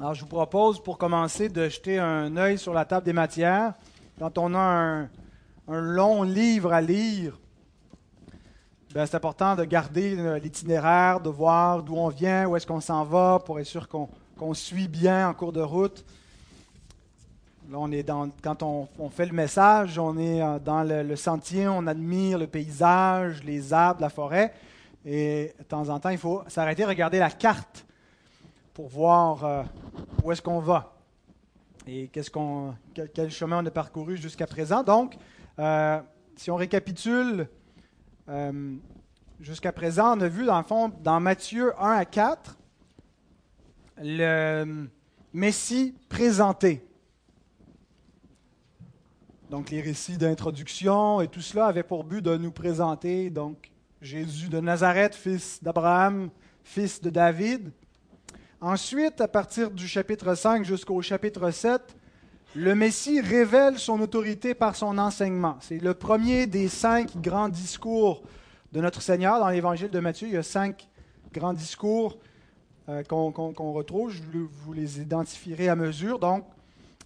Alors, je vous propose, pour commencer, de jeter un œil sur la table des matières. Quand on a un, long livre à lire, ben, c'est important de garder l'itinéraire, de voir d'où on vient, où est-ce qu'on s'en va, pour être sûr qu'on suit bien en cours de route. Là, on est dans, quand on, on fait le message, on est euh, dans le, le sentier, on admire le paysage, les arbres, la forêt. Et de temps en temps, il faut s'arrêter, regarder la carte pour voir euh, où est-ce qu'on va et qu'est-ce qu'on, quel, chemin on a parcouru jusqu'à présent. Donc, euh, si on récapitule, euh, jusqu'à présent, on a vu dans le fond, dans Matthieu 1 à 4, le Messie présenté. Donc, les récits d'introduction et tout cela avaient pour but de nous présenter donc Jésus de Nazareth, fils d'Abraham, fils de David. Ensuite, à partir du chapitre 5 jusqu'au chapitre 7, le Messie révèle son autorité par son enseignement. C'est le premier des cinq grands discours de notre Seigneur dans l'évangile de Matthieu. Il y a cinq grands discours euh, qu'on qu qu retrouve. Je vous les identifierai à mesure.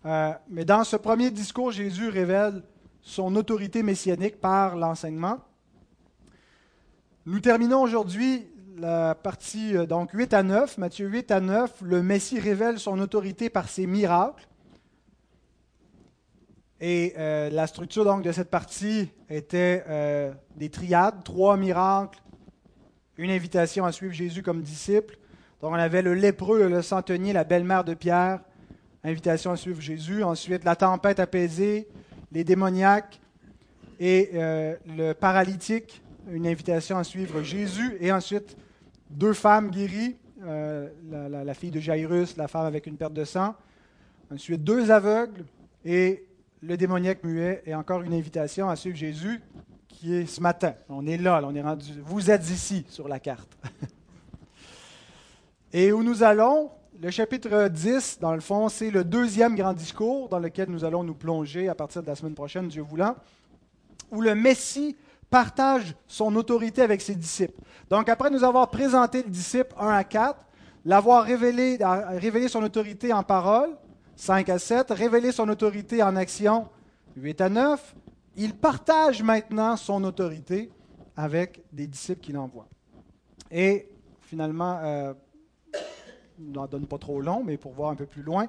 Euh, mais dans ce premier discours, Jésus révèle son autorité messianique par l'enseignement. Nous terminons aujourd'hui la partie euh, donc 8 à 9, Matthieu 8 à 9, le Messie révèle son autorité par ses miracles. Et euh, la structure donc de cette partie était euh, des triades, trois miracles, une invitation à suivre Jésus comme disciple. Donc on avait le lépreux, le centenier, la belle-mère de Pierre, invitation à suivre Jésus. Ensuite la tempête apaisée, les démoniaques et le paralytique, une invitation à suivre Jésus. Et ensuite deux femmes guéries, euh, la, fille de Jairus, la femme avec une perte de sang. Ensuite, deux aveugles et le démoniaque muet. Et encore une invitation à suivre Jésus qui est ce matin. On est là, là on est rendu. Vous êtes ici sur la carte. et où nous allons, le chapitre 10, dans le fond, c'est le deuxième grand discours dans lequel nous allons nous plonger à partir de la semaine prochaine, Dieu voulant, où le Messie partage son autorité avec ses disciples. Donc, après nous avoir présenté le disciple 1 à 4, l'avoir révélé, révélé son autorité en parole, 5 à 7, révélé son autorité en action, 8 à 9, il partage maintenant son autorité avec des disciples qu'il envoie. Et finalement, euh, n'en donne pas trop long, mais pour voir un peu plus loin,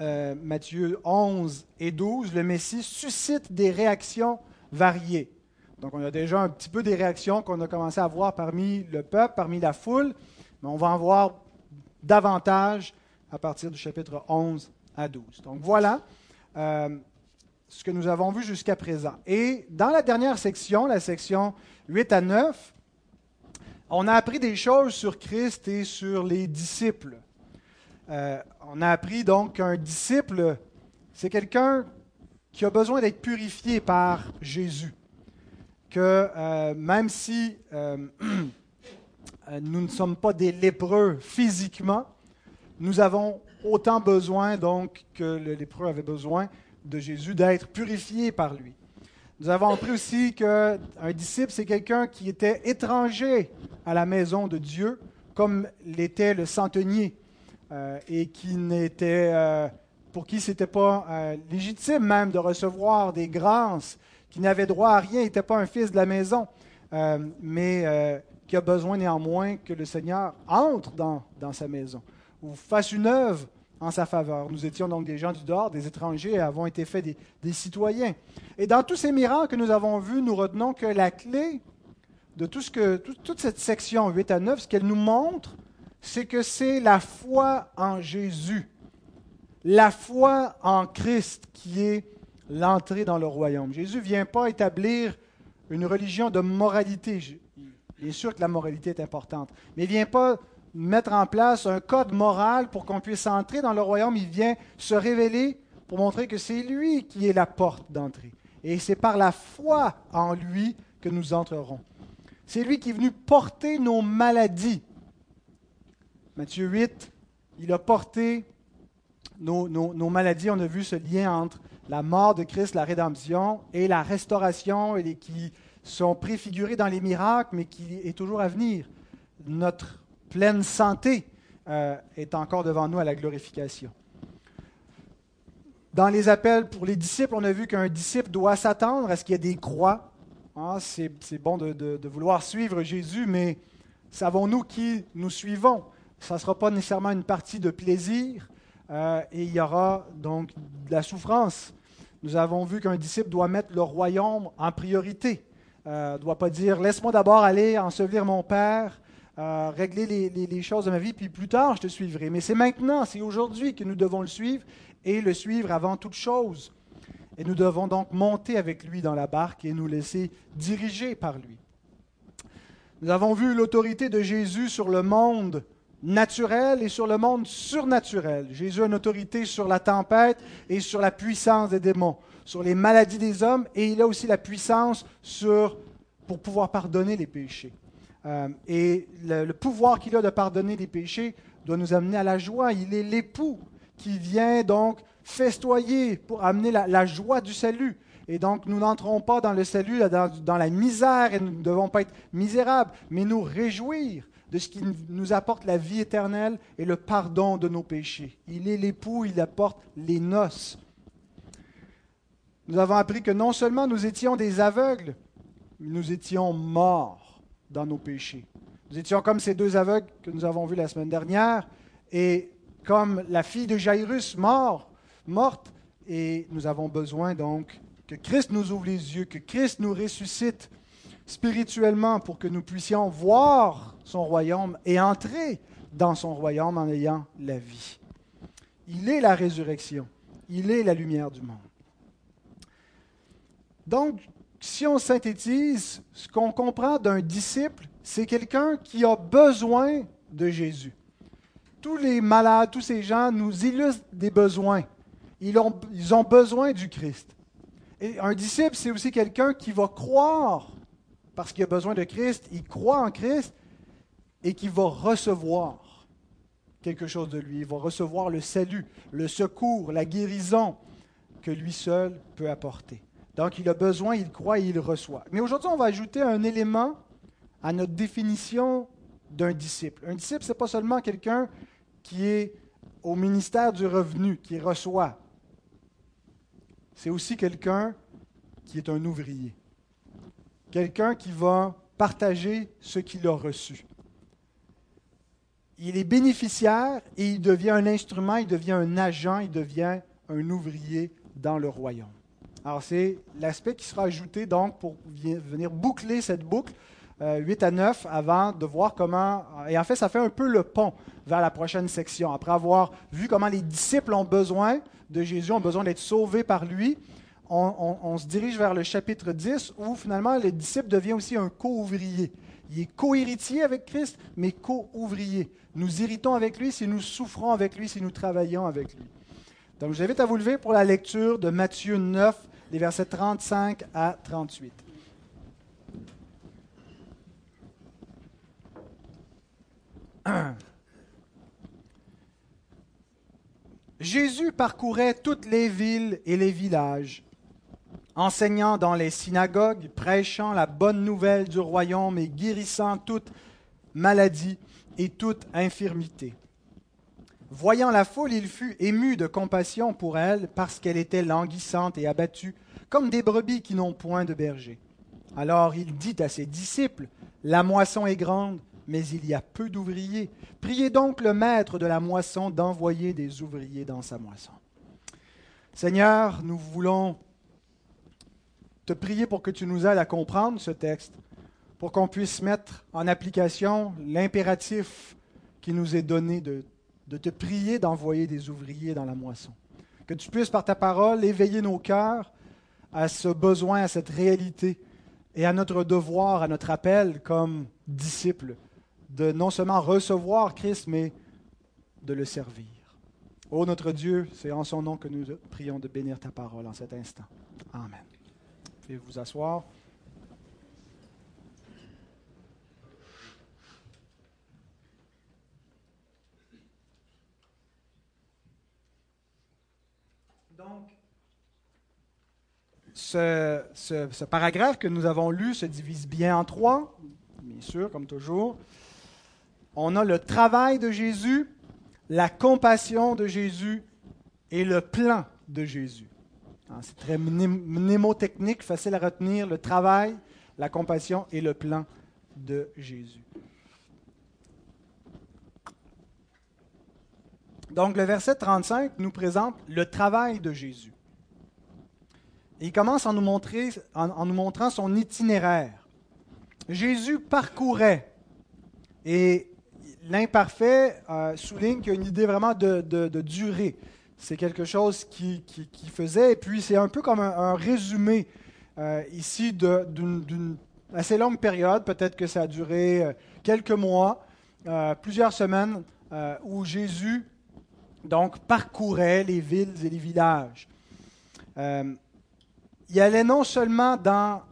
euh, Matthieu 11 et 12, le Messie suscite des réactions variées. Donc, on a déjà un petit peu des réactions qu'on a commencé à voir parmi le peuple, parmi la foule, mais on va en voir davantage à partir du chapitre 11 à 12. Donc, voilà euh, ce que nous avons vu jusqu'à présent. Et dans la dernière section, la section 8 à 9, on a appris des choses sur Christ et sur les disciples. Euh, on a appris donc qu'un disciple, c'est quelqu'un qui a besoin d'être purifié par Jésus que euh, même si euh, nous ne sommes pas des lépreux physiquement, nous avons autant besoin donc que le lépreux avait besoin de Jésus d'être purifié par lui. Nous avons appris aussi qu'un disciple, c'est quelqu'un qui était étranger à la maison de Dieu, comme l'était le centenier, euh, et qui n'était, euh, pour qui ce n'était pas euh, légitime même de recevoir des grâces qui n'avait droit à rien, n'était pas un fils de la maison, euh, mais euh, qui a besoin néanmoins que le Seigneur entre dans, sa maison ou fasse une œuvre en sa faveur. Nous étions donc des gens du dehors, des étrangers, et avons été faits des, citoyens. Et dans tous ces miracles que nous avons vus, nous retenons que la clé de tout ce que, tout, toute cette section 8 à 9, ce qu'elle nous montre, c'est que c'est la foi en Jésus, la foi en Christ qui est l'entrée dans le royaume. Jésus ne vient pas établir une religion de moralité. Bien sûr que la moralité est importante, mais il ne vient pas mettre en place un code moral pour qu'on puisse entrer dans le royaume. Il vient se révéler pour montrer que c'est lui qui est la porte d'entrée. Et c'est par la foi en lui que nous entrerons. C'est lui qui est venu porter nos maladies. Matthieu 8, il a porté nos maladies. On a vu ce lien entre la mort de Christ, la rédemption et la restauration, qui sont préfigurés dans les miracles, mais qui est toujours à venir. Notre pleine santé, euh, est encore devant nous à la glorification. Dans les appels pour les disciples, on a vu qu'un disciple doit s'attendre à ce qu'il y ait des croix. Ah, c'est bon de, vouloir suivre Jésus, mais savons-nous qui nous suivons? Ça ne sera pas nécessairement une partie de plaisir euh, et il y aura donc de la souffrance. Nous avons vu qu'un disciple doit mettre le royaume en priorité. Euh, ne doit pas dire laisse-moi d'abord aller ensevelir mon père, euh, régler les, choses de ma vie, puis plus tard je te suivrai. Mais c'est maintenant, c'est aujourd'hui que nous devons le suivre et le suivre avant toute chose. Et nous devons donc monter avec lui dans la barque et nous laisser diriger par lui. Nous avons vu l'autorité de Jésus sur le monde naturel et sur le monde surnaturel. Jésus a une autorité sur la tempête et sur la puissance des démons, sur les maladies des hommes, et il a aussi la puissance sur, pour pouvoir pardonner les péchés. Euh, et le, pouvoir qu'il a de pardonner les péchés doit nous amener à la joie. Il est l'époux qui vient donc festoyer pour amener la, joie du salut. Et donc, nous n'entrons pas dans le salut, dans, dans la misère, et nous ne devons pas être misérables, mais nous réjouir de ce qui nous apporte la vie éternelle et le pardon de nos péchés. Il est l'époux, il apporte les noces. Nous avons appris que non seulement nous étions des aveugles, mais nous étions morts dans nos péchés. Nous étions comme ces deux aveugles que nous avons vus la semaine dernière, et comme la fille de Jairus mort, morte, et nous avons besoin donc que Christ nous ouvre les yeux, que Christ nous ressuscite spirituellement pour que nous puissions voir son royaume et entrer dans son royaume en ayant la vie. Il est la résurrection. Il est la lumière du monde. Donc, si on synthétise, ce qu'on comprend d'un disciple, c'est quelqu'un qui a besoin de Jésus. Tous les malades, tous ces gens nous illustrent des besoins. Ils ont, ils ont besoin du Christ. Et un disciple, c'est aussi quelqu'un qui va croire parce qu'il a besoin de Christ, il croit en Christ et qu'il va recevoir quelque chose de lui. Il va recevoir le salut, le secours, la guérison que lui seul peut apporter. Donc il a besoin, il croit et il reçoit. Mais aujourd'hui, on va ajouter un élément à notre définition d'un disciple. Un disciple, ce n'est pas seulement quelqu'un qui est au ministère du revenu, qui reçoit. C'est aussi quelqu'un qui est un ouvrier quelqu'un qui va partager ce qu'il a reçu. Il est bénéficiaire et il devient un instrument, il devient un agent, il devient un ouvrier dans le royaume. Alors c'est l'aspect qui sera ajouté donc pour venir boucler cette boucle 8 euh, à 9 avant de voir comment, et en fait ça fait un peu le pont vers la prochaine section. Après avoir vu comment les disciples ont besoin de Jésus, ont besoin d'être sauvés par lui, on, se dirige vers le chapitre 10 où finalement le disciple devient aussi un co-ouvrier. Il est co-héritier avec Christ, mais co-ouvrier. Nous irritons avec lui si nous souffrons avec lui, si nous travaillons avec lui. Donc j'invite à vous lever pour la lecture de Matthieu 9, les versets 35 à 38. Jésus parcourait toutes les villes et les villages enseignant dans les synagogues, prêchant la bonne nouvelle du royaume et guérissant toute maladie et toute infirmité. Voyant la foule, il fut ému de compassion pour elle parce qu'elle était languissante et abattue, comme des brebis qui n'ont point de berger. Alors il dit à ses disciples, La moisson est grande, mais il y a peu d'ouvriers. Priez donc le maître de la moisson d'envoyer des ouvriers dans sa moisson. Seigneur, nous voulons te prier pour que tu nous aides à comprendre ce texte, pour qu'on puisse mettre en application l'impératif qui nous est donné de, de te prier d'envoyer des ouvriers dans la moisson. Que tu puisses, par ta parole, éveiller nos cœurs à ce besoin, à cette réalité et à notre devoir, à notre appel comme disciples, de non seulement recevoir Christ, mais de le servir. Ô notre Dieu, c'est en son nom que nous prions de bénir ta parole en cet instant. Amen vous asseoir. Donc, ce, ce, paragraphe que nous avons lu se divise bien en trois, bien sûr, comme toujours. On a le travail de Jésus, la compassion de Jésus et le plan de Jésus. Hein, c'est très mnémotechnique, facile à retenir, le travail, la compassion et le plan de Jésus. Donc le verset 35 nous présente le travail de Jésus. il commence en nous, montrer, en, nous montrant son itinéraire. Jésus parcourait, et l'imparfait euh, souligne qu'il y a une idée vraiment de, durée. C'est quelque chose qui, faisait, et puis c'est un peu comme un, résumé euh, ici d'une assez longue période, peut-être que ça a duré euh, quelques mois, plusieurs semaines, où Jésus donc parcourait les villes et les villages. Euh, il allait non seulement dans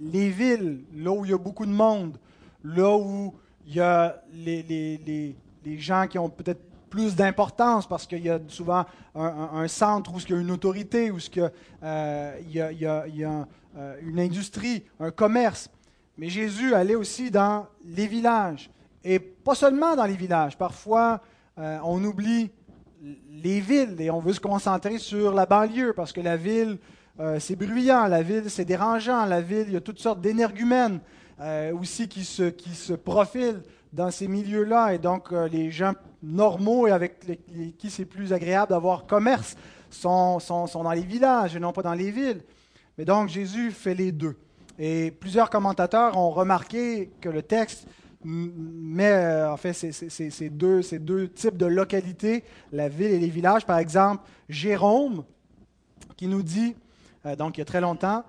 les villes, là où il y a beaucoup de monde, là où il y a les, gens qui ont peut-être plus d'importance parce qu'il y a souvent un, centre où il y a une autorité, où il y a, euh, il y a, euh, une industrie, un commerce. Mais Jésus allait aussi dans les villages. Et pas seulement dans les villages. Parfois, on oublie les villes et on veut se concentrer sur la banlieue parce que la ville, euh, c'est bruyant, la ville, c'est dérangeant, la ville, il y a toutes sortes d'énergumènes euh, aussi qui se, qui se profilent dans ces milieux-là et donc euh, les gens normaux et avec qui c'est plus agréable d'avoir commerce sont, dans les villages et non pas dans les villes. Mais donc Jésus fait les deux. Et plusieurs commentateurs ont remarqué que le texte mais euh, en fait ces deux, types de localités, la ville et les villages. Par exemple, Jérôme, qui nous dit, euh, donc il y a très longtemps,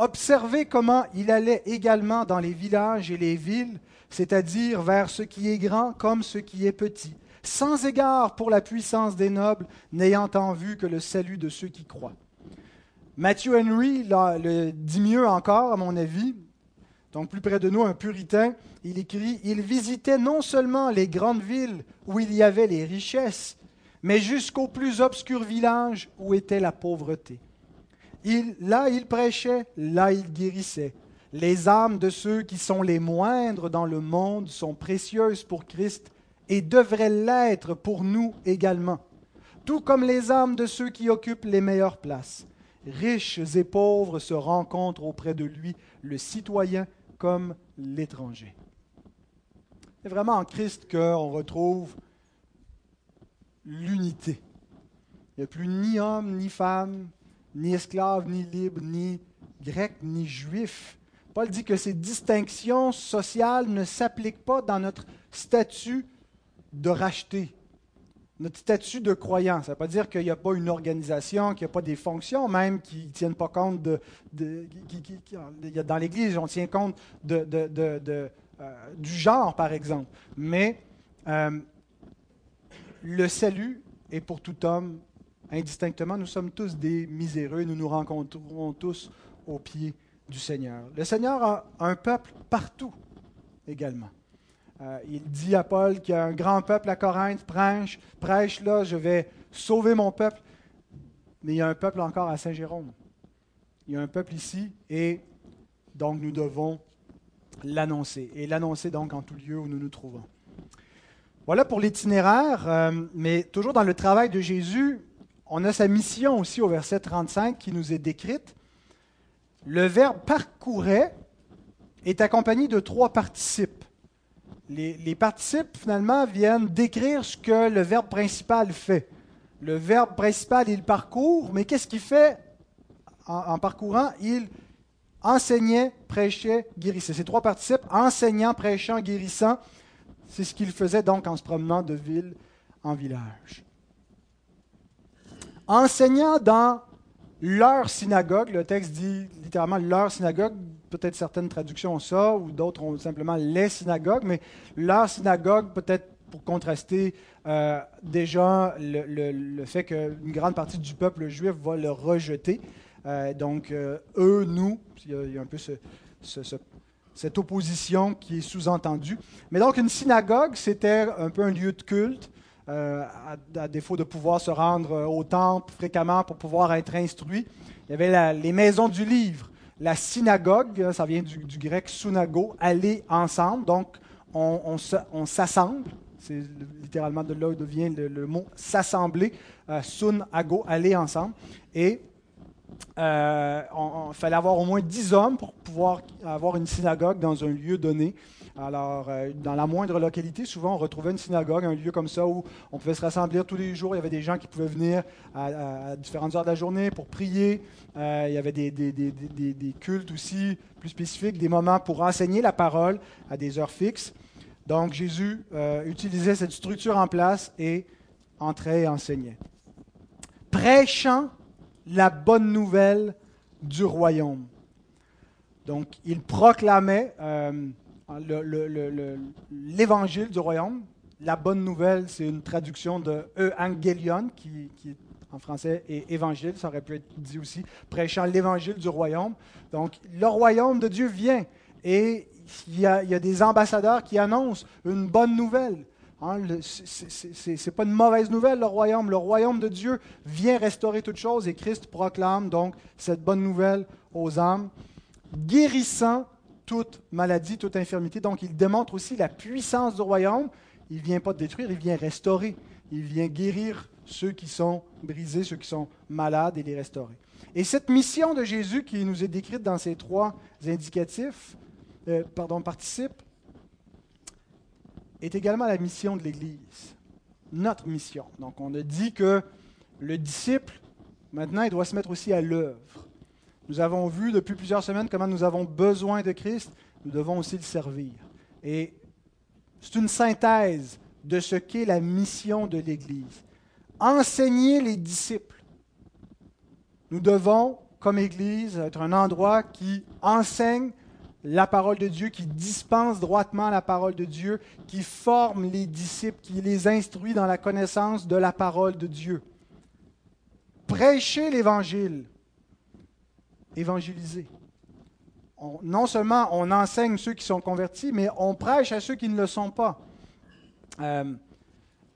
observez comment il allait également dans les villages et les villes, c'est-à-dire vers ce qui est grand comme ce qui est petit, sans égard pour la puissance des nobles, n'ayant en vue que le salut de ceux qui croient. Matthew Henry le dit mieux encore, à mon avis, donc plus près de nous, un puritain, il écrit, il visitait non seulement les grandes villes où il y avait les richesses, mais jusqu'aux plus obscurs villages où était la pauvreté. Là, il prêchait, là, il guérissait. Les âmes de ceux qui sont les moindres dans le monde sont précieuses pour Christ et devraient l'être pour nous également, tout comme les âmes de ceux qui occupent les meilleures places. Riches et pauvres se rencontrent auprès de lui, le citoyen comme l'étranger. C'est vraiment en Christ qu'on retrouve l'unité. Il n'y a plus ni homme, ni femme, ni esclave, ni libre, ni grec, ni juif. Paul dit que ces distinctions sociales ne s'appliquent pas dans notre statut de racheté, notre statut de croyant. Ça ne veut pas dire qu'il n'y a pas une organisation, qu'il n'y a pas des fonctions même qui ne tiennent pas compte de... dans l'Église, on tient compte de, euh, du genre, par exemple. Mais euh, le salut est pour tout homme indistinctement. Nous sommes tous des miséreux, nous nous rencontrons tous au pied du Seigneur. Le Seigneur a un peuple partout également. Euh, il dit à Paul qu'il y a un grand peuple à Corinthe, prêche, prêche là, je vais sauver mon peuple. Mais il y a un peuple encore à Saint-Jérôme. Il y a un peuple ici et donc nous devons l'annoncer. Et l'annoncer donc en tout lieu où nous nous trouvons. Voilà pour l'itinéraire, euh, mais toujours dans le travail de Jésus, on a sa mission aussi au verset 35 qui nous est décrite. Le verbe parcourait est accompagné de trois participes les, participes, finalement, viennent décrire ce que le verbe principal fait. Le verbe principal, il parcourt, mais qu'est-ce qu'il fait? En, parcourant Il enseignait, prêchait, guérissait. Ces trois participes, enseignant, prêchant, guérissant, c'est ce qu'il faisait donc en se promenant de ville en village. Enseignant dans leur synagogue, le texte dit littéralement leur synagogue, peut-être certaines traductions ont ça, ou d'autres ont simplement les synagogues, mais leur synagogue, peut-être pour contraster euh, déjà le, fait qu'une grande partie du peuple juif va le rejeter. Euh, donc, euh, eux, nous, il y, a, un peu cette opposition qui est sous-entendue. Mais donc, une synagogue, c'était un peu un lieu de culte. À, à, défaut de pouvoir se rendre au temple fréquemment pour pouvoir être instruit. Il y avait les maisons du livre la synagogue, ça vient du, grec sunago, aller ensemble. Donc, on, s'assemble c'est littéralement de là où vient le, mot s'assembler, sun, ago, aller ensemble. Et il fallait avoir au moins dix hommes pour pouvoir avoir une synagogue dans un lieu donné. Alors, euh, dans la moindre localité, souvent, on retrouvait une synagogue, un lieu comme ça où on pouvait se rassembler tous les jours. Il y avait des gens qui pouvaient venir à, différentes heures de la journée pour prier. Euh, il y avait des, cultes aussi plus spécifiques, des moments pour enseigner la parole à des heures fixes. Donc, Jésus euh, utilisait cette structure en place et entrait et enseignait. Prêchant la bonne nouvelle du royaume. Donc, il proclamait l'évangile du royaume. La bonne nouvelle, c'est une traduction de Evangelion, qui, qui en français est évangile, ça aurait pu être dit aussi, prêchant l'évangile du royaume. Donc, le royaume de Dieu vient et il y, a, des ambassadeurs qui annoncent une bonne nouvelle. Hein, ce n'est pas une mauvaise nouvelle, le royaume. Le royaume de Dieu vient restaurer toutes choses et Christ proclame donc cette bonne nouvelle aux âmes, guérissant toute maladie, toute infirmité. Donc il démontre aussi la puissance du royaume. Il ne vient pas détruire, il vient restaurer. Il vient guérir ceux qui sont brisés, ceux qui sont malades et les restaurer. Et cette mission de Jésus qui nous est décrite dans ces trois indicatifs, euh, pardon, participes, est également la mission de l'Église, notre mission. Donc on a dit que le disciple, maintenant, il doit se mettre aussi à l'œuvre. Nous avons vu depuis plusieurs semaines comment nous avons besoin de Christ, nous devons aussi le servir. Et c'est une synthèse de ce qu'est la mission de l'Église. Enseigner les disciples. Nous devons, comme Église, être un endroit qui enseigne la parole de Dieu, qui dispense droitement la parole de Dieu, qui forme les disciples, qui les instruit dans la connaissance de la parole de Dieu. Prêcher l'Évangile, évangéliser. non seulement on enseigne ceux qui sont convertis, mais on prêche à ceux qui ne le sont pas. Euh,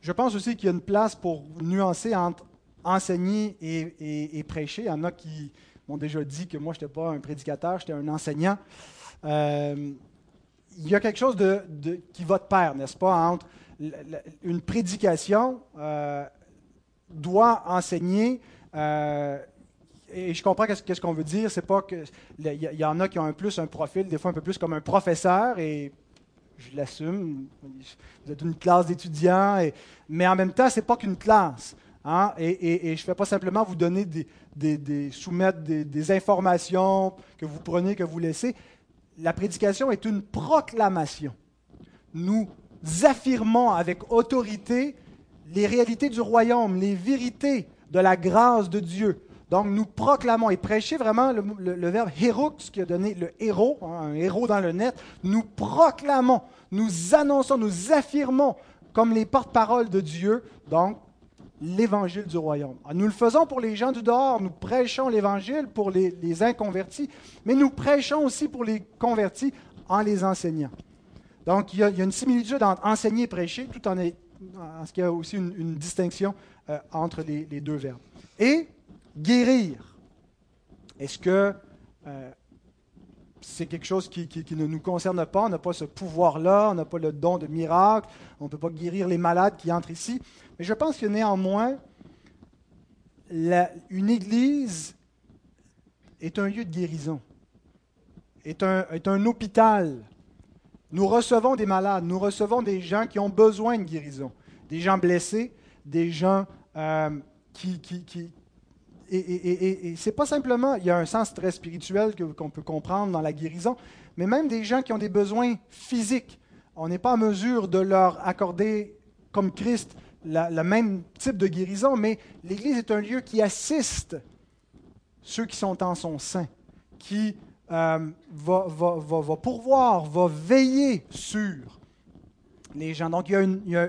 je pense aussi qu'il y a une place pour nuancer entre enseigner et, prêcher. Il y en a qui m'ont déjà dit que moi, je n'étais pas un prédicateur, j'étais un enseignant. Euh, il y a quelque chose qui va de pair, n'est-ce pas, entre une prédication euh, doit enseigner et je comprends qu'est-ce qu'on veut dire. C'est pas que il y, en a qui ont un plus un profil, des fois un peu plus comme un professeur, et je l'assume. Vous êtes une classe d'étudiants, mais en même temps, c'est pas qu'une classe. Hein. Et, je ne fais pas simplement vous donner des, soumettre des, informations que vous prenez, que vous laissez. La prédication est une proclamation. Nous affirmons avec autorité les réalités du royaume, les vérités de la grâce de Dieu. Donc, nous proclamons et prêcher vraiment le, verbe héros, qui a donné le héros, hein, un héros dans le net. Nous proclamons, nous annonçons, nous affirmons comme les porte-paroles de Dieu, donc l'évangile du royaume. Ah, nous le faisons pour les gens du dehors, nous prêchons l'évangile pour les, inconvertis, mais nous prêchons aussi pour les convertis en les enseignant. Donc, il y a, une similitude entre enseigner et prêcher, tout en, ce qu'il y a aussi une, distinction euh, entre les, les deux verbes. Et guérir. Est-ce que euh, c'est quelque chose qui, ne nous concerne pas? On n'a pas ce pouvoir-là, on n'a pas le don de miracle, on ne peut pas guérir les malades qui entrent ici. Mais je pense que néanmoins, une église est un lieu de guérison, est un, est un hôpital. Nous recevons des malades, nous recevons des gens qui ont besoin de guérison, des gens blessés, des gens euh, qui, qui, et, c'est pas simplement, il y a un sens très spirituel qu'on peut comprendre dans la guérison, mais même des gens qui ont des besoins physiques. On n'est pas en mesure de leur accorder, comme Christ, le même type de guérison, mais l'Église est un lieu qui assiste ceux qui sont en son sein, qui euh, va, va, va, va, pourvoir, va veiller sur les gens. Donc, il y a,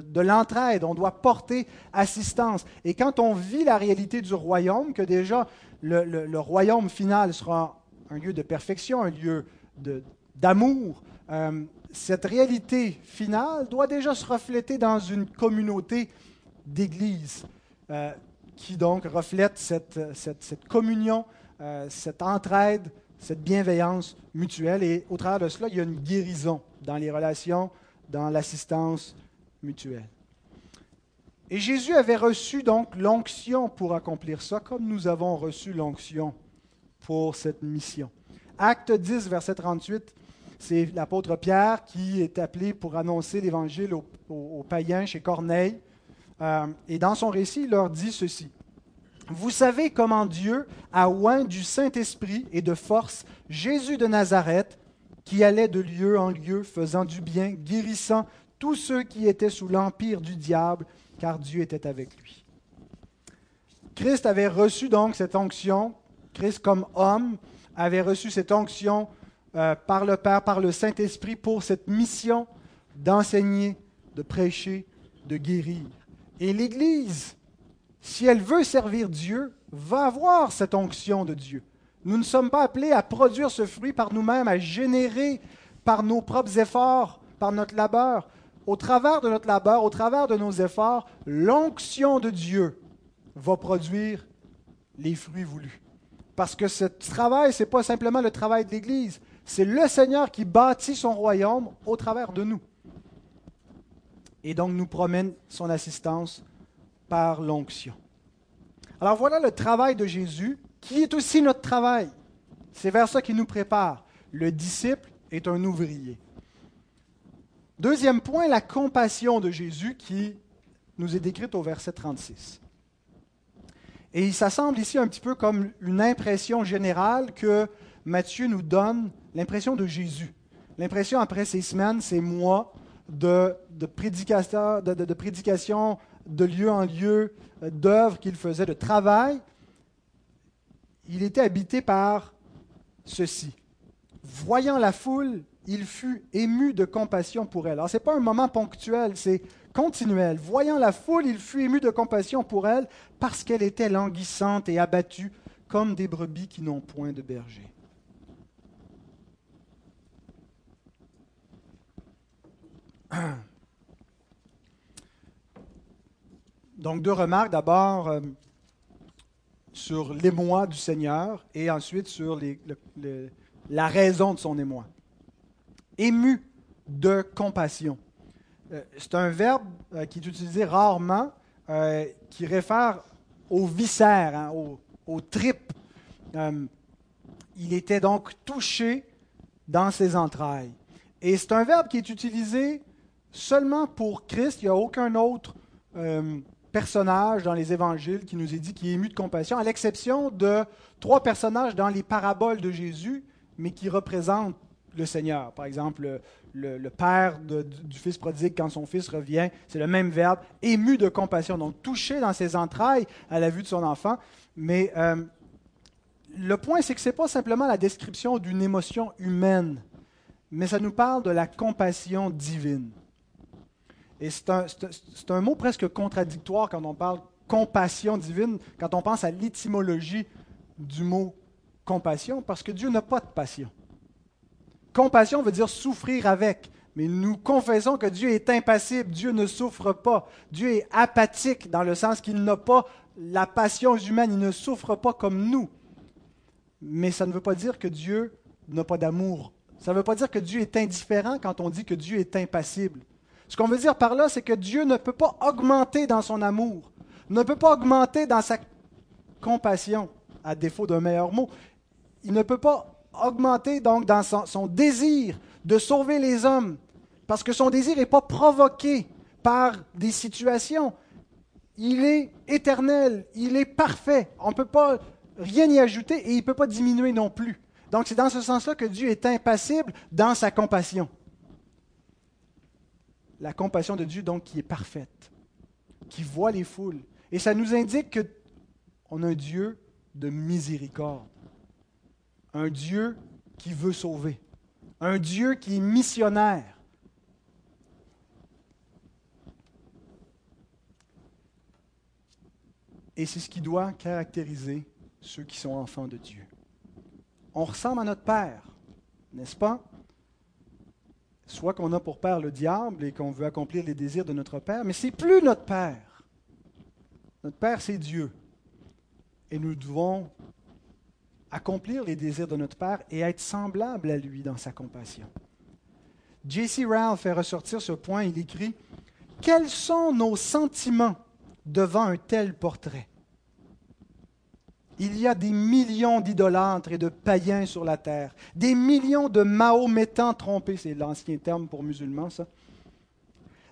de l'entraide, on doit porter assistance. Et quand on vit la réalité du royaume, que déjà le, royaume final sera un lieu de perfection, un lieu d'amour, euh, cette réalité finale doit déjà se refléter dans une communauté d'Église euh, qui donc reflète cette, communion, euh, cette entraide, cette bienveillance mutuelle. Et au travers de cela, il y a une guérison dans les relations dans l'assistance mutuelle. Et Jésus avait reçu donc l'onction pour accomplir ça, comme nous avons reçu l'onction pour cette mission. Acte 10, verset 38, c'est l'apôtre Pierre qui est appelé pour annoncer l'évangile aux, païens chez Corneille. Euh, et dans son récit, il leur dit ceci. Vous savez comment Dieu a oint du Saint-Esprit et de force Jésus de Nazareth, qui allait de lieu en lieu, faisant du bien, guérissant tous ceux qui étaient sous l'empire du diable, car Dieu était avec lui. Christ avait reçu donc cette onction, Christ comme homme avait reçu cette onction euh, par le Père, par le Saint-Esprit pour cette mission d'enseigner, de prêcher, de guérir. Et l'Église, si elle veut servir Dieu, va avoir cette onction de Dieu. Nous ne sommes pas appelés à produire ce fruit par nous-mêmes, à générer par nos propres efforts, par notre labeur. Au travers de notre labeur, au travers de nos efforts, l'onction de Dieu va produire les fruits voulus. Parce que ce travail, ce n'est pas simplement le travail de l'Église, c'est le Seigneur qui bâtit son royaume au travers de nous. Et donc nous promène son assistance par l'onction. Alors voilà le travail de Jésus, qui est aussi notre travail. C'est vers ça qu'il nous prépare. Le disciple est un ouvrier. Deuxième point, la compassion de Jésus qui nous est décrite au verset 36. Et ça semble ici un petit peu comme une impression générale que Matthieu nous donne, l'impression de Jésus. L'impression après ces semaines, ces mois de, de, de, de, prédication de lieu en lieu, d'œuvres qu'il faisait, de travail. Il était habité par ceci. Voyant la foule, il fut ému de compassion pour elle. Alors, ce n'est pas un moment ponctuel, c'est continuel. Voyant la foule, il fut ému de compassion pour elle parce qu'elle était languissante et abattue comme des brebis qui n'ont point de berger. Donc deux remarques. D'abord euh, sur l'émoi du Seigneur et ensuite sur la raison de son émoi. Ému de compassion. Euh, c'est un verbe euh, qui est utilisé rarement, euh, qui réfère aux viscères, hein, aux, tripes. il était donc touché dans ses entrailles. Et c'est un verbe qui est utilisé seulement pour Christ. Il n'y a aucun autre personnage dans les évangiles qui nous est dit qui est ému de compassion, à l'exception de trois personnages dans les paraboles de Jésus, mais qui représentent le Seigneur. Par exemple, le, père du fils prodigue, quand son fils revient, c'est le même verbe, ému de compassion, donc touché dans ses entrailles à la vue de son enfant. Mais euh, le point, c'est que ce n'est pas simplement la description d'une émotion humaine, mais ça nous parle de la compassion divine. Et c'est un, mot presque contradictoire quand on parle compassion divine, quand on pense à l'étymologie du mot compassion, parce que Dieu n'a pas de passion. Compassion veut dire souffrir avec. Mais nous confessons que Dieu est impassible, Dieu ne souffre pas. Dieu est apathique dans le sens qu'il n'a pas la passion humaine, il ne souffre pas comme nous. Mais ça ne veut pas dire que Dieu n'a pas d'amour. Ça ne veut pas dire que Dieu est indifférent quand on dit que Dieu est impassible. Ce qu'on veut dire par là, c'est que Dieu ne peut pas augmenter dans son amour, ne peut pas augmenter dans sa compassion, à défaut d'un meilleur mot. Il ne peut pas augmenter donc dans son, désir de sauver les hommes, parce que son désir n'est pas provoqué par des situations. Il est éternel, il est parfait. On ne peut pas rien y ajouter et il ne peut pas diminuer non plus. Donc c'est dans ce sens-là que Dieu est impassible dans sa compassion. La compassion de Dieu, donc, qui est parfaite, qui voit les foules. Et ça nous indique qu'on a un Dieu de miséricorde un Dieu qui veut sauver, un Dieu qui est missionnaire. Et c'est ce qui doit caractériser ceux qui sont enfants de Dieu. On ressemble à notre Père, n'est-ce pas? Soit qu'on a pour Père le diable et qu'on veut accomplir les désirs de notre Père, mais c'est plus notre Père. Notre Père, c'est Dieu. Et nous devons accomplir les désirs de notre Père et être semblable à lui dans sa compassion. J.C. Rowell fait ressortir ce point. Il écrit Quels sont nos sentiments devant un tel portrait? Il y a des millions d'idolâtres et de païens sur la terre, des millions de Mahométans trompés, c'est l'ancien terme pour musulmans, ça.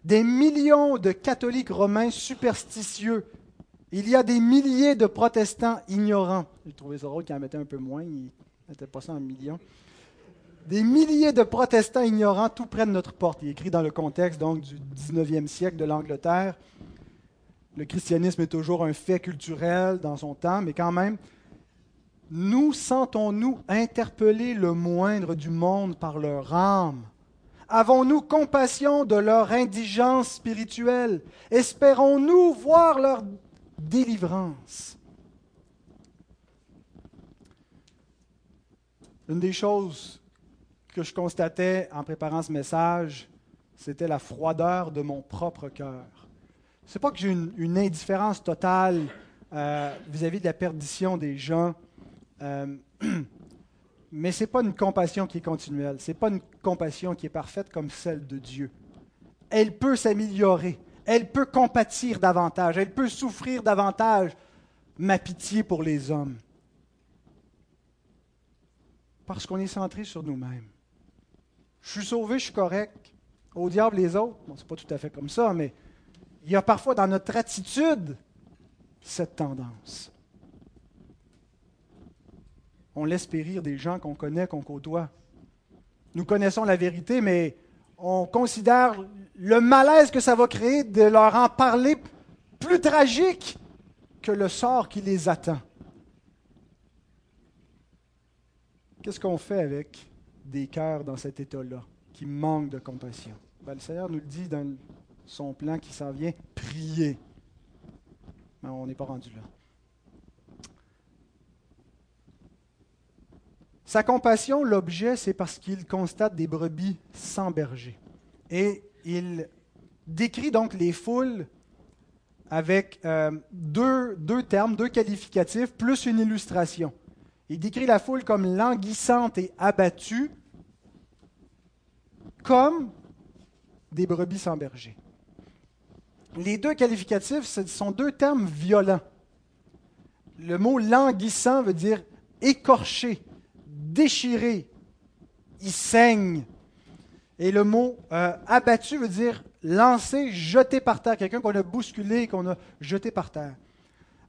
Des millions de catholiques romains superstitieux. Il y a des milliers de protestants ignorants. J'ai trouvé ça drôle qu'ils en mettaient un peu moins, ils n'étaient pas ça en millions des milliers de protestants ignorants tout près de notre porte. Il est écrit dans le contexte donc, du 19e siècle de l'Angleterre. Le christianisme est toujours un fait culturel dans son temps, mais quand même, nous sentons-nous interpeller le moindre du monde par leur âme? Avons-nous compassion de leur indigence spirituelle? Espérons-nous voir leur délivrance? Une des choses que je constatais en préparant ce message, c'était la froideur de mon propre cœur. Ce n'est pas que j'ai une, indifférence totale euh, vis-à-vis de la perdition des gens, euh, mais ce n'est pas une compassion qui est continuelle, ce n'est pas une compassion qui est parfaite comme celle de Dieu. Elle peut s'améliorer, elle peut compatir davantage, elle peut souffrir davantage ma pitié pour les hommes. Parce qu'on est centré sur nous-mêmes. Je suis sauvé, je suis correct. Au diable les autres. Bon, c'est pas tout à fait comme ça, mais il y a parfois dans notre attitude cette tendance. On laisse périr des gens qu'on connaît, qu'on côtoie. Nous connaissons la vérité, mais on considère le malaise que ça va créer de leur en parler plus tragique que le sort qui les attend. Qu'est-ce qu'on fait avec des cœurs dans cet état-là, qui manquent de compassion? Ben, le Seigneur nous le dit dans son plan qui s'en vient, prier. Mais on n'est pas rendu là. Sa compassion, l'objet, c'est parce qu'il constate des brebis sans berger. Et il décrit donc les foules avec euh, deux, deux termes, deux qualificatifs, plus une illustration. Il décrit la foule comme languissante et abattue, comme des brebis sans berger. Les deux qualificatifs ce sont deux termes violents. Le mot languissant veut dire écorché, déchiré, il saigne. Et le mot euh, abattu veut dire lancé, jeté par terre, quelqu'un qu'on a bousculé, qu'on a jeté par terre.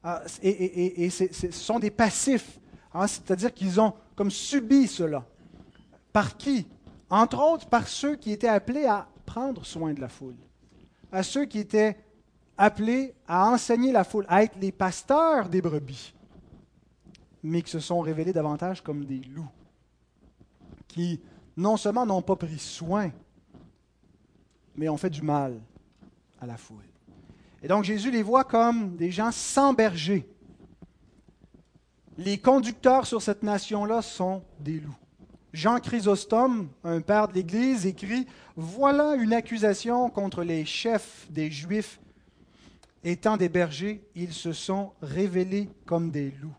Ah, et, ce sont des passifs. Hein, c'est-à-dire qu'ils ont comme subi cela. Par qui? Entre autres par ceux qui étaient appelés à prendre soin de la foule, à ceux qui étaient appelés à enseigner la foule, à être les pasteurs des brebis, mais qui se sont révélés davantage comme des loups, qui non seulement n'ont pas pris soin, mais ont fait du mal à la foule. Et donc Jésus les voit comme des gens sans berger, les conducteurs sur cette nation-là sont des loups. Jean Chrysostome, un père de l'Église, écrit Voilà une accusation contre les chefs des Juifs. Étant des bergers, ils se sont révélés comme des loups.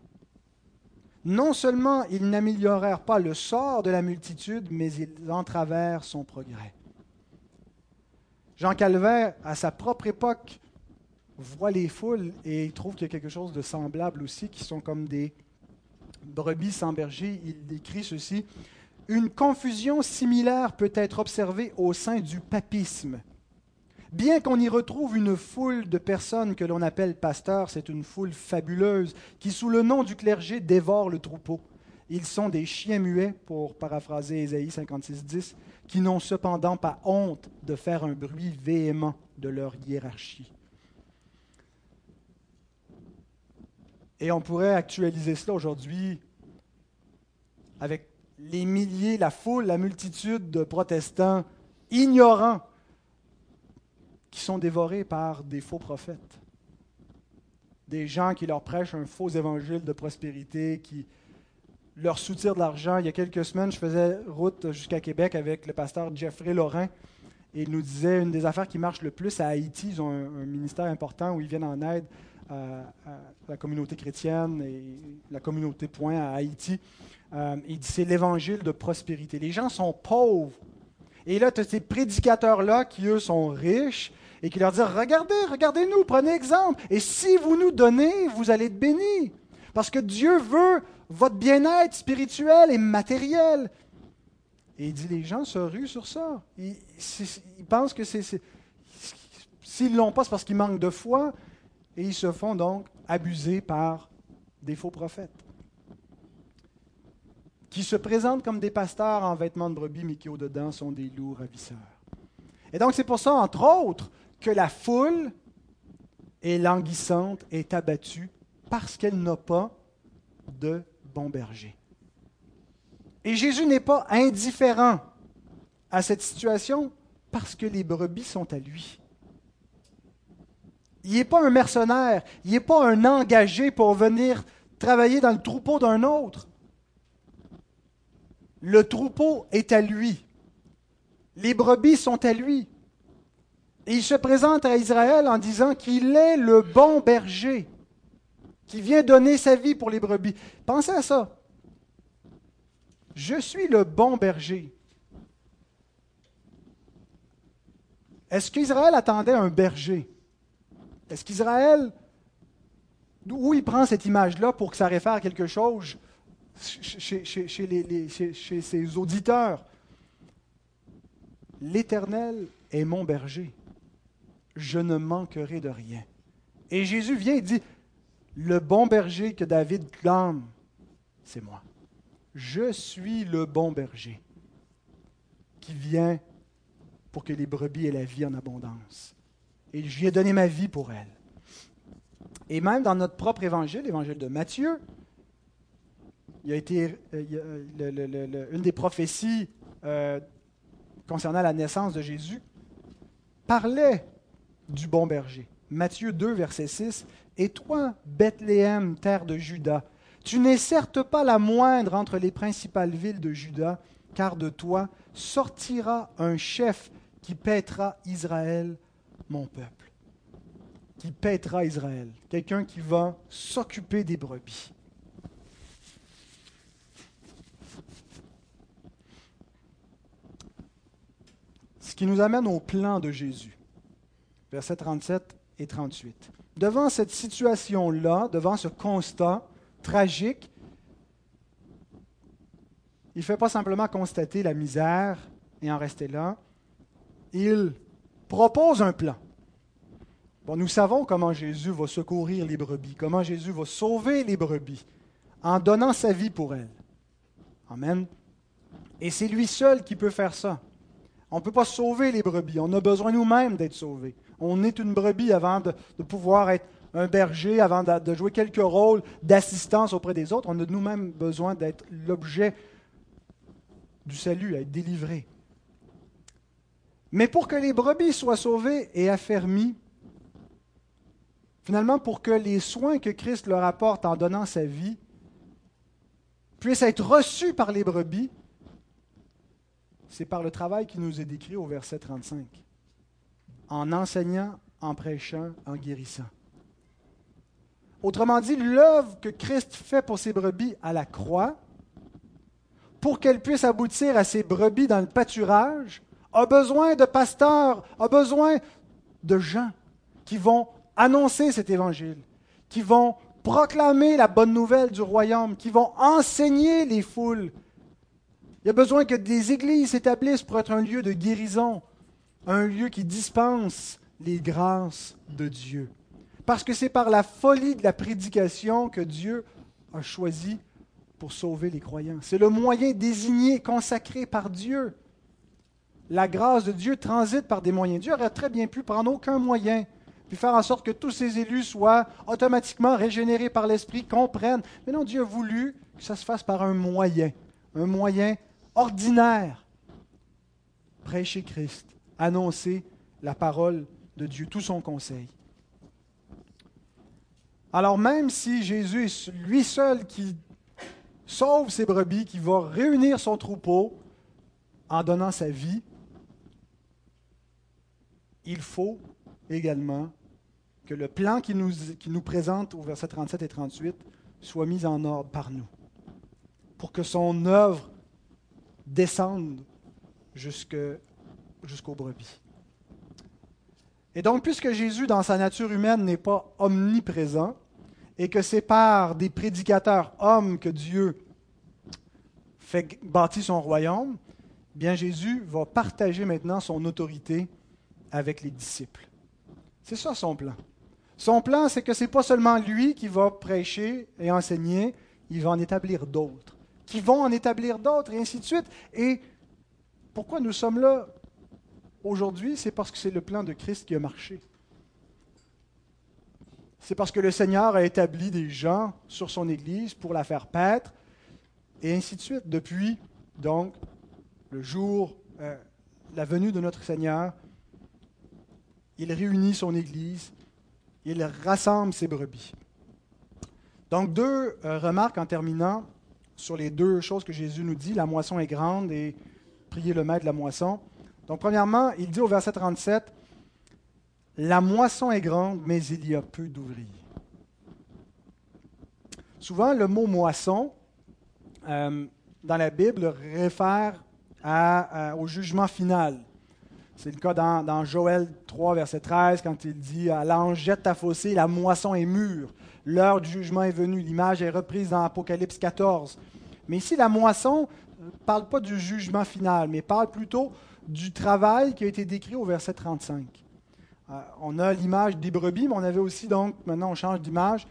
Non seulement ils n'améliorèrent pas le sort de la multitude, mais ils entravèrent son progrès. Jean Calvin, à sa propre époque, voit les foules et trouve qu'il y a quelque chose de semblable aussi, qui sont comme des brebis sans berger, il décrit ceci. Une confusion similaire peut être observée au sein du papisme. Bien qu'on y retrouve une foule de personnes que l'on appelle pasteurs, c'est une foule fabuleuse qui, sous le nom du clergé, dévore le troupeau. Ils sont des chiens muets, pour paraphraser Ésaïe 56.10, qui n'ont cependant pas honte de faire un bruit véhément de leur hiérarchie. Et on pourrait actualiser cela aujourd'hui avec les milliers, la foule, la multitude de protestants ignorants qui sont dévorés par des faux prophètes. Des gens qui leur prêchent un faux évangile de prospérité, qui leur soutirent de l'argent. Il y a quelques semaines, je faisais route jusqu'à Québec avec le pasteur Jeffrey Laurent et il nous disait une des affaires qui marche le plus à Haïti, ils ont un ministère important où ils viennent en aide à, la communauté chrétienne et la communauté point à Haïti. Euh, il dit c'est l'évangile de prospérité. Les gens sont pauvres. Et là, tu as ces prédicateurs-là qui, eux, sont riches et qui leur dit, regardez, regardez-nous, prenez exemple. Et si vous nous donnez, vous allez être bénis. Parce que Dieu veut votre bien-être spirituel et matériel. Et il dit, les gens se ruent sur ça. Ils, pensent que c'est... S'ils ne l'ont pas, c'est parce qu'ils manquent de foi. Et ils se font donc abuser par des faux prophètes qui se présentent comme des pasteurs en vêtements de brebis, mais qui au-dedans sont des loups ravisseurs. Et donc c'est pour ça, entre autres, que la foule est languissante, est abattue, parce qu'elle n'a pas de bon berger. Et Jésus n'est pas indifférent à cette situation parce que les brebis sont à lui. Il n'est pas un mercenaire, il n'est pas un engagé pour venir travailler dans le troupeau d'un autre. Le troupeau est à lui. Les brebis sont à lui. Et il se présente à Israël en disant qu'il est le bon berger, qui vient donner sa vie pour les brebis. Pensez à ça. Je suis le bon berger. Est-ce qu'Israël attendait un berger? Est-ce qu'Israël, d'où il prend cette image-là pour que ça réfère à quelque chose? Chez, ses auditeurs. L'Éternel est mon berger. Je ne manquerai de rien. Et Jésus vient et dit, le bon berger que David clame, c'est moi. Je suis le bon berger qui vient pour que les brebis aient la vie en abondance. Et lui ai donné ma vie pour elles. Et même dans notre propre évangile, l'évangile de Matthieu, il a euh, une des prophéties euh, concernant la naissance de Jésus parlait du bon berger. Matthieu 2, verset 6. Et toi, Bethléem, terre de Juda, tu n'es certes pas la moindre entre les principales villes de Juda, car de toi sortira un chef qui paîtra Israël, mon peuple. Qui paîtra Israël. Quelqu'un qui va s'occuper des brebis. Ce qui nous amène au plan de Jésus. Versets 37 et 38. Devant cette situation-là, devant ce constat tragique, il ne fait pas simplement constater la misère et en rester là. Il propose un plan. Bon, nous savons comment Jésus va secourir les brebis, comment Jésus va sauver les brebis en donnant sa vie pour elles. Amen. Et c'est lui seul qui peut faire ça. On ne peut pas sauver les brebis. On a besoin nous-mêmes d'être sauvés. On est une brebis avant de, pouvoir être un berger, avant de, jouer quelques rôles d'assistance auprès des autres. On a nous-mêmes besoin d'être l'objet du salut, à être délivré. Mais pour que les brebis soient sauvées et affermies, finalement pour que les soins que Christ leur apporte en donnant sa vie puissent être reçus par les brebis, c'est par le travail qui nous est décrit au verset 35. En enseignant, en prêchant, en guérissant. Autrement dit, l'œuvre que Christ fait pour ses brebis à la croix, pour qu'elle puisse aboutir à ses brebis dans le pâturage, a besoin de pasteurs, a besoin de gens qui vont annoncer cet évangile, qui vont proclamer la bonne nouvelle du royaume, qui vont enseigner les foules, il y a besoin que des églises s'établissent pour être un lieu de guérison, un lieu qui dispense les grâces de Dieu. Parce que c'est par la folie de la prédication que Dieu a choisi pour sauver les croyants. C'est le moyen désigné, consacré par Dieu. La grâce de Dieu transite par des moyens. Dieu aurait très bien pu prendre aucun moyen, puis faire en sorte que tous ces élus soient automatiquement régénérés par l'Esprit, comprennent. Mais non, Dieu a voulu que ça se fasse par un moyen, un moyen ordinaire. Prêcher Christ, annoncer la parole de Dieu, tout son conseil. Alors même si Jésus est lui seul qui sauve ses brebis, qui va réunir son troupeau en donnant sa vie, il faut également que le plan qu'il nous, nous présente au verset 37 et 38 soit mis en ordre par nous, pour que son œuvre descendre jusqu'aux brebis. Et donc, puisque Jésus, dans sa nature humaine, n'est pas omniprésent, et que c'est par des prédicateurs hommes que Dieu fait bâtir son royaume, eh bien Jésus va partager maintenant son autorité avec les disciples. C'est ça son plan. Son plan, c'est que ce n'est pas seulement lui qui va prêcher et enseigner, il va en établir d'autres, qui vont en établir d'autres, et ainsi de suite. Et pourquoi nous sommes là aujourd'hui, c'est parce que c'est le plan de Christ qui a marché. C'est parce que le Seigneur a établi des gens sur son Église pour la faire paître, et ainsi de suite, depuis donc le jour, euh, la venue de notre Seigneur, il réunit son Église, il rassemble ses brebis. Donc deux euh, remarques en terminant sur les deux choses que Jésus nous dit, la moisson est grande et prier le maître de la moisson. Donc premièrement, il dit au verset 37, la moisson est grande, mais il y a peu d'ouvriers. Souvent, le mot moisson, euh, dans la Bible, réfère au jugement final. C'est le cas dans, Joël 3, verset 13, quand il dit à l'ange Jette ta fossée, la moisson est mûre, l'heure du jugement est venue. L'image est reprise dans Apocalypse 14. Mais ici, la moisson ne parle pas du jugement final, mais parle plutôt du travail qui a été décrit au verset 35. Euh, on a l'image des brebis, mais on avait aussi, donc, maintenant on change d'image,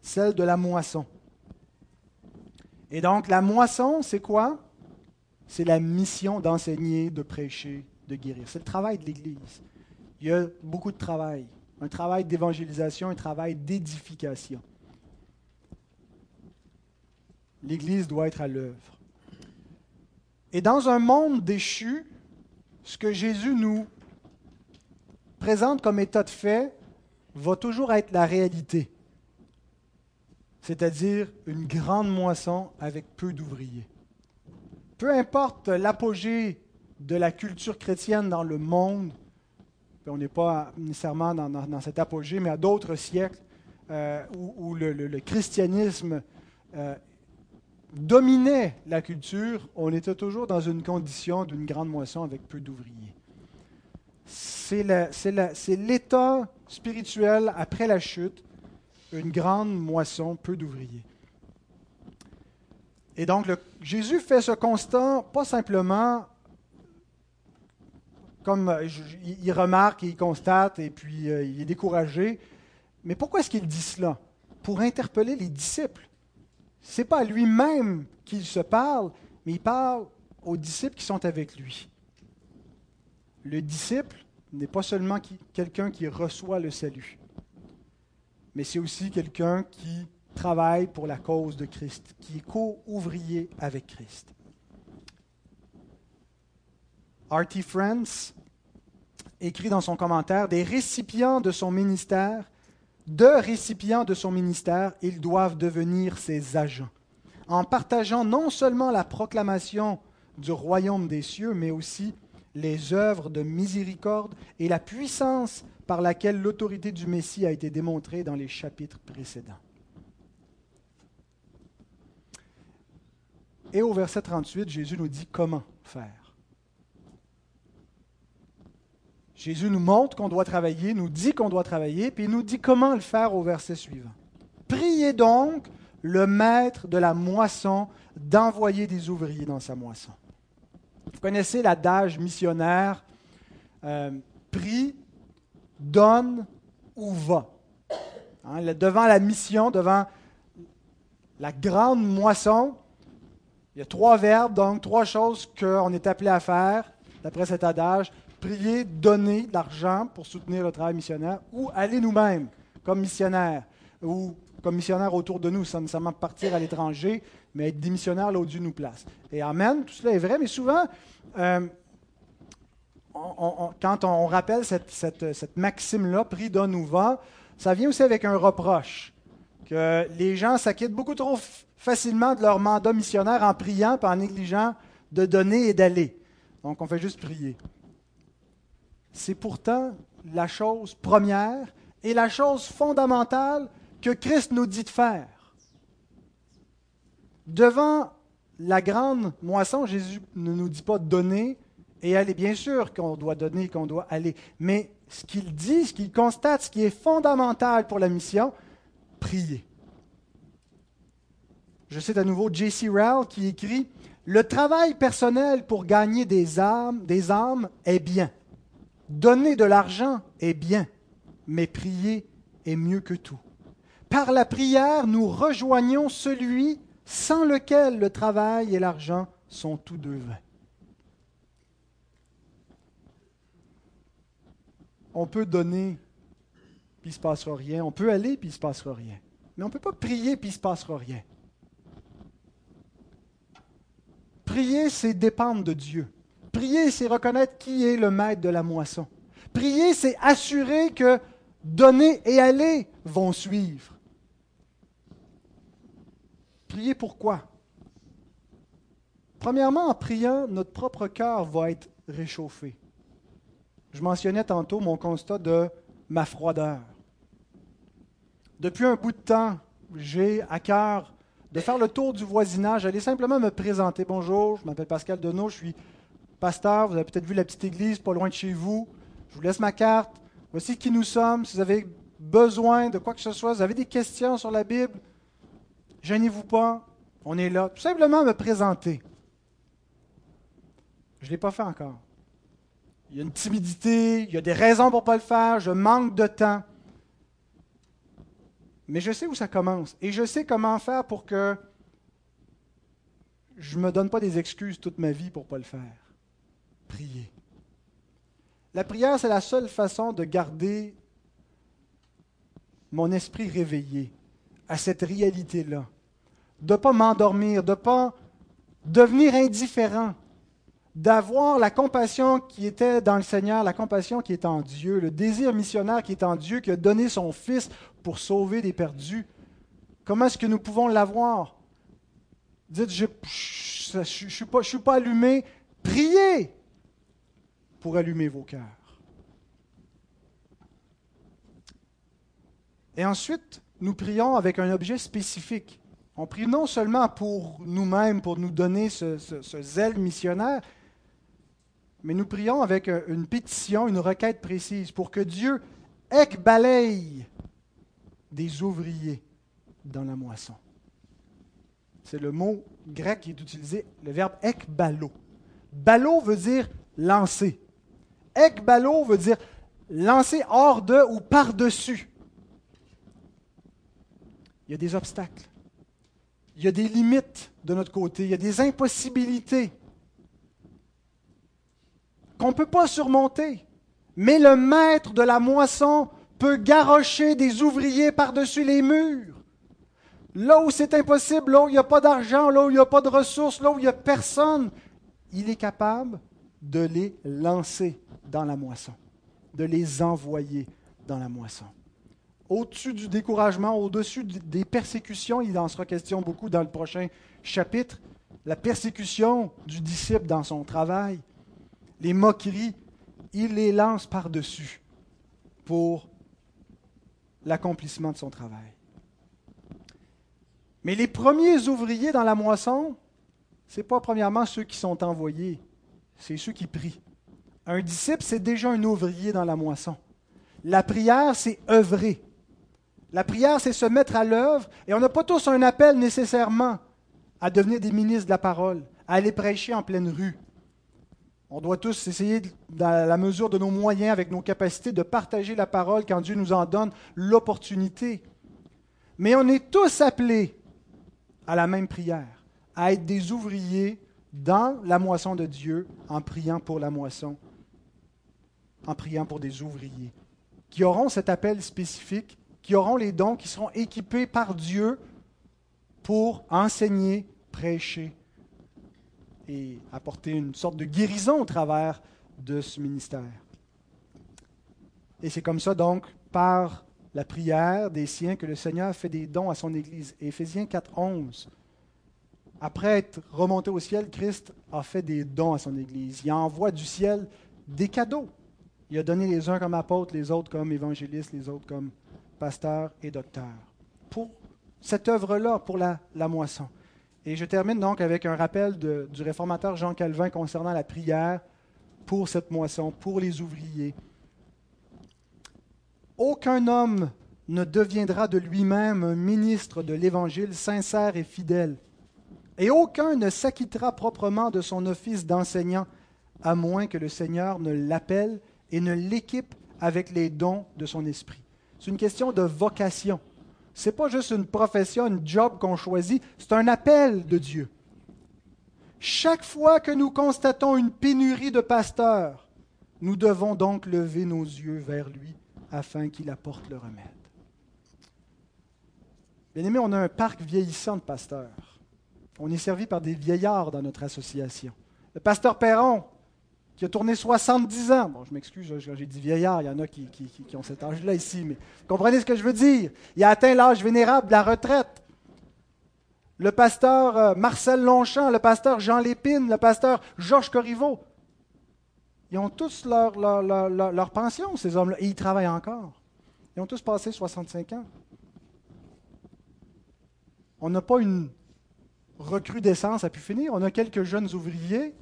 celle de la moisson. Et donc, la moisson, c'est quoi? C'est la mission d'enseigner, de prêcher, de guérir. C'est le travail de l'Église. Il y a beaucoup de travail. Un travail d'évangélisation, un travail d'édification. L'Église doit être à l'œuvre. Et dans un monde déchu, ce que Jésus nous présente comme état de fait va toujours être la réalité, c'est-à-dire une grande moisson avec peu d'ouvriers. Peu importe l'apogée de la culture chrétienne dans le monde, on n'est pas nécessairement dans, cet apogée, mais à d'autres siècles euh, où, le, christianisme euh, dominait la culture, on était toujours dans une condition d'une grande moisson avec peu d'ouvriers. C'est l'état spirituel après la chute, une grande moisson, peu d'ouvriers. Et donc, Jésus fait ce constat pas simplement comme euh, il remarque et il constate et puis euh, il est découragé. Mais pourquoi est-ce qu'il dit cela? Pour interpeller les disciples. Ce n'est pas à lui-même qu'il se parle, mais il parle aux disciples qui sont avec lui. Le disciple n'est pas seulement quelqu'un qui reçoit le salut, mais c'est aussi quelqu'un qui travaille pour la cause de Christ, qui est co-ouvrier avec Christ. R.T. France écrit dans son commentaire Des récipients de son ministère de récipients de son ministère, ils doivent devenir ses agents, en partageant non seulement la proclamation du royaume des cieux, mais aussi les œuvres de miséricorde et la puissance par laquelle l'autorité du Messie a été démontrée dans les chapitres précédents. Et au verset 38, Jésus nous dit comment faire. Jésus nous montre qu'on doit travailler, nous dit qu'on doit travailler, puis il nous dit comment le faire au verset suivant. Priez donc le maître de la moisson d'envoyer des ouvriers dans sa moisson. Vous connaissez l'adage missionnaire euh, prie, donne ou va. Hein, devant la mission, devant la grande moisson, il y a trois verbes, donc trois choses qu'on est appelé à faire, d'après cet adage prier, donner de l'argent pour soutenir le travail missionnaire, ou aller nous-mêmes comme missionnaires, ou comme missionnaires autour de nous, sans nécessairement partir à l'étranger, mais être des missionnaires là où Dieu nous place. Et Amen, tout cela est vrai, mais souvent, euh, quand on rappelle cette, maxime-là, prie, donne ou va, ça vient aussi avec un reproche, que les gens s'acquittent beaucoup trop facilement de leur mandat missionnaire en priant et en négligeant de donner et d'aller. Donc, on fait juste prier c'est pourtant la chose première et la chose fondamentale que Christ nous dit de faire. Devant la grande moisson, Jésus ne nous dit pas donner et aller. Bien sûr qu'on doit donner, qu'on doit aller, mais ce qu'il dit, ce qu'il constate, ce qui est fondamental pour la mission, prier. Je cite à nouveau J.C. Rowell qui écrit Le travail personnel pour gagner des âmes, des âmes est bien. Donner de l'argent est bien, mais prier est mieux que tout. Par la prière, nous rejoignons celui sans lequel le travail et l'argent sont tous deux vains. On peut donner, puis il ne se passera rien. On peut aller, puis il ne se passera rien. Mais on ne peut pas prier, puis il ne se passera rien. Prier, c'est dépendre de Dieu. Prier, c'est reconnaître qui est le maître de la moisson. Prier, c'est assurer que donner et aller vont suivre. Prier pourquoi Premièrement, en priant, notre propre cœur va être réchauffé. Je mentionnais tantôt mon constat de ma froideur. Depuis un bout de temps, j'ai à cœur de faire le tour du voisinage, aller simplement me présenter. Bonjour, je m'appelle Pascal Deneau, je suis pasteur, vous avez peut-être vu la petite église pas loin de chez vous. Je vous laisse ma carte. Voici qui nous sommes. Si vous avez besoin de quoi que ce soit, si vous avez des questions sur la Bible, gênez-vous pas, on est là. Tout simplement me présenter. Je ne l'ai pas fait encore. Il y a une timidité, il y a des raisons pour ne pas le faire, je manque de temps. Mais je sais où ça commence et je sais comment faire pour que je ne me donne pas des excuses toute ma vie pour ne pas le faire. Prier. La prière, c'est la seule façon de garder mon esprit réveillé à cette réalité-là. De ne pas m'endormir, de ne pas devenir indifférent, d'avoir la compassion qui était dans le Seigneur, la compassion qui est en Dieu, le désir missionnaire qui est en Dieu, qui a donné son Fils pour sauver des perdus. Comment est-ce que nous pouvons l'avoir? Dites, je ne pas, suis pas allumé. Priez pour allumer vos cœurs. Et ensuite, nous prions avec un objet spécifique. On prie non seulement pour nous-mêmes, pour nous donner ce, zèle missionnaire, mais nous prions avec une pétition, une requête précise, pour que Dieu balaye des ouvriers dans la moisson. C'est le mot grec qui est utilisé, le verbe ekbalo. Balo veut dire lancer. Ekbalo veut dire lancer hors de ou par-dessus. Il y a des obstacles. Il y a des limites de notre côté. Il y a des impossibilités qu'on ne peut pas surmonter. Mais le maître de la moisson peut garrocher des ouvriers par-dessus les murs. Là où c'est impossible, là où il n'y a pas d'argent, là où il n'y a pas de ressources, là où il n'y a personne, il est capable de les lancer dans la moisson, de les envoyer dans la moisson. Au-dessus du découragement, au-dessus des persécutions, il en sera question beaucoup dans le prochain chapitre, la persécution du disciple dans son travail, les moqueries, il les lance par-dessus pour l'accomplissement de son travail. Mais les premiers ouvriers dans la moisson, ce n'est pas premièrement ceux qui sont envoyés, c'est ceux qui prient. Un disciple, c'est déjà un ouvrier dans la moisson. La prière, c'est œuvrer. La prière, c'est se mettre à l'œuvre, et on n'a pas tous un appel nécessairement à devenir des ministres de la parole, à aller prêcher en pleine rue, on doit tous essayer, dans la mesure de nos moyens, avec nos capacités, de partager la parole quand Dieu nous en donne l'opportunité. Mais on est tous appelés à la même prière, à être des ouvriers dans la moisson de Dieu en priant pour la moisson, en priant pour des ouvriers qui auront cet appel spécifique, qui auront les dons, qui seront équipés par Dieu pour enseigner, prêcher et apporter une sorte de guérison au travers de ce ministère. Et c'est comme ça, donc, par la prière des siens, que le Seigneur fait des dons à son Église. Éphésiens 4, 11. Après être remonté au ciel, Christ a fait des dons à son Église. Il envoie du ciel des cadeaux. Il a donné les uns comme apôtres, les autres comme évangélistes, les autres comme pasteurs et docteurs. Pour cette œuvre-là, pour la, moisson. Et je termine donc avec un rappel du réformateur Jean Calvin concernant la prière pour cette moisson, pour les ouvriers. Aucun homme ne deviendra de lui-même un ministre de l'Évangile sincère et fidèle. Et aucun ne s'acquittera proprement de son office d'enseignant, à moins que le Seigneur ne l'appelle et ne l'équipe avec les dons de son esprit. C'est une question de vocation. Ce n'est pas juste une profession, un job qu'on choisit, c'est un appel de Dieu. Chaque fois que nous constatons une pénurie de pasteurs, nous devons donc lever nos yeux vers lui afin qu'il apporte le remède. Bien aimé, on a un parc vieillissant de pasteurs. On est servi par des vieillards dans notre association. Le pasteur Perron, qui a tourné 70 ans. Bon, je m'excuse, j'ai dit vieillard, il y en a qui, ont cet âge-là ici, mais comprenez ce que je veux dire? Il a atteint l'âge vénérable de la retraite. Le pasteur euh, Marcel Longchamp, le pasteur Jean Lépine, le pasteur Georges Corriveau, ils ont tous leur, leur pension, ces hommes-là, et ils travaillent encore. Ils ont tous passé 65 ans. On n'a pas une recrudescence à pu finir. On a quelques jeunes ouvriers.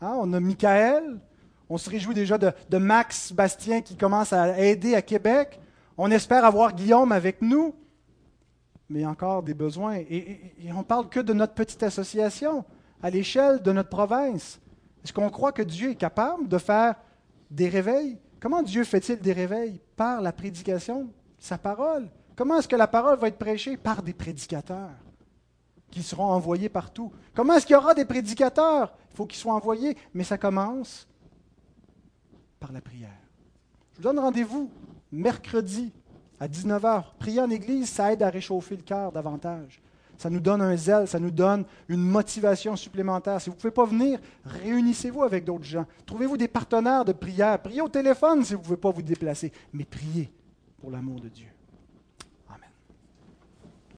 Hein. On a Michael. On se réjouit déjà de, Max Bastien qui commence à aider à Québec. On espère avoir Guillaume avec nous. Mais encore des besoins. Et, et on ne parle que de notre petite association à l'échelle de notre province. Est-ce qu'on croit que Dieu est capable de faire des réveils? Comment Dieu fait-il des réveils? Par la prédication sa parole. Comment est-ce que la parole va être prêchée? Par des prédicateurs qui seront envoyés partout. Comment est-ce qu'il y aura des prédicateurs? Il faut qu'ils soient envoyés, mais ça commence par la prière. Je vous donne rendez-vous mercredi à 19h. Prier en Église, ça aide à réchauffer le cœur davantage. Ça nous donne un zèle, ça nous donne une motivation supplémentaire. Si vous ne pouvez pas venir, réunissez-vous avec d'autres gens. Trouvez-vous des partenaires de prière. Priez au téléphone si vous ne pouvez pas vous déplacer, mais priez pour l'amour de Dieu.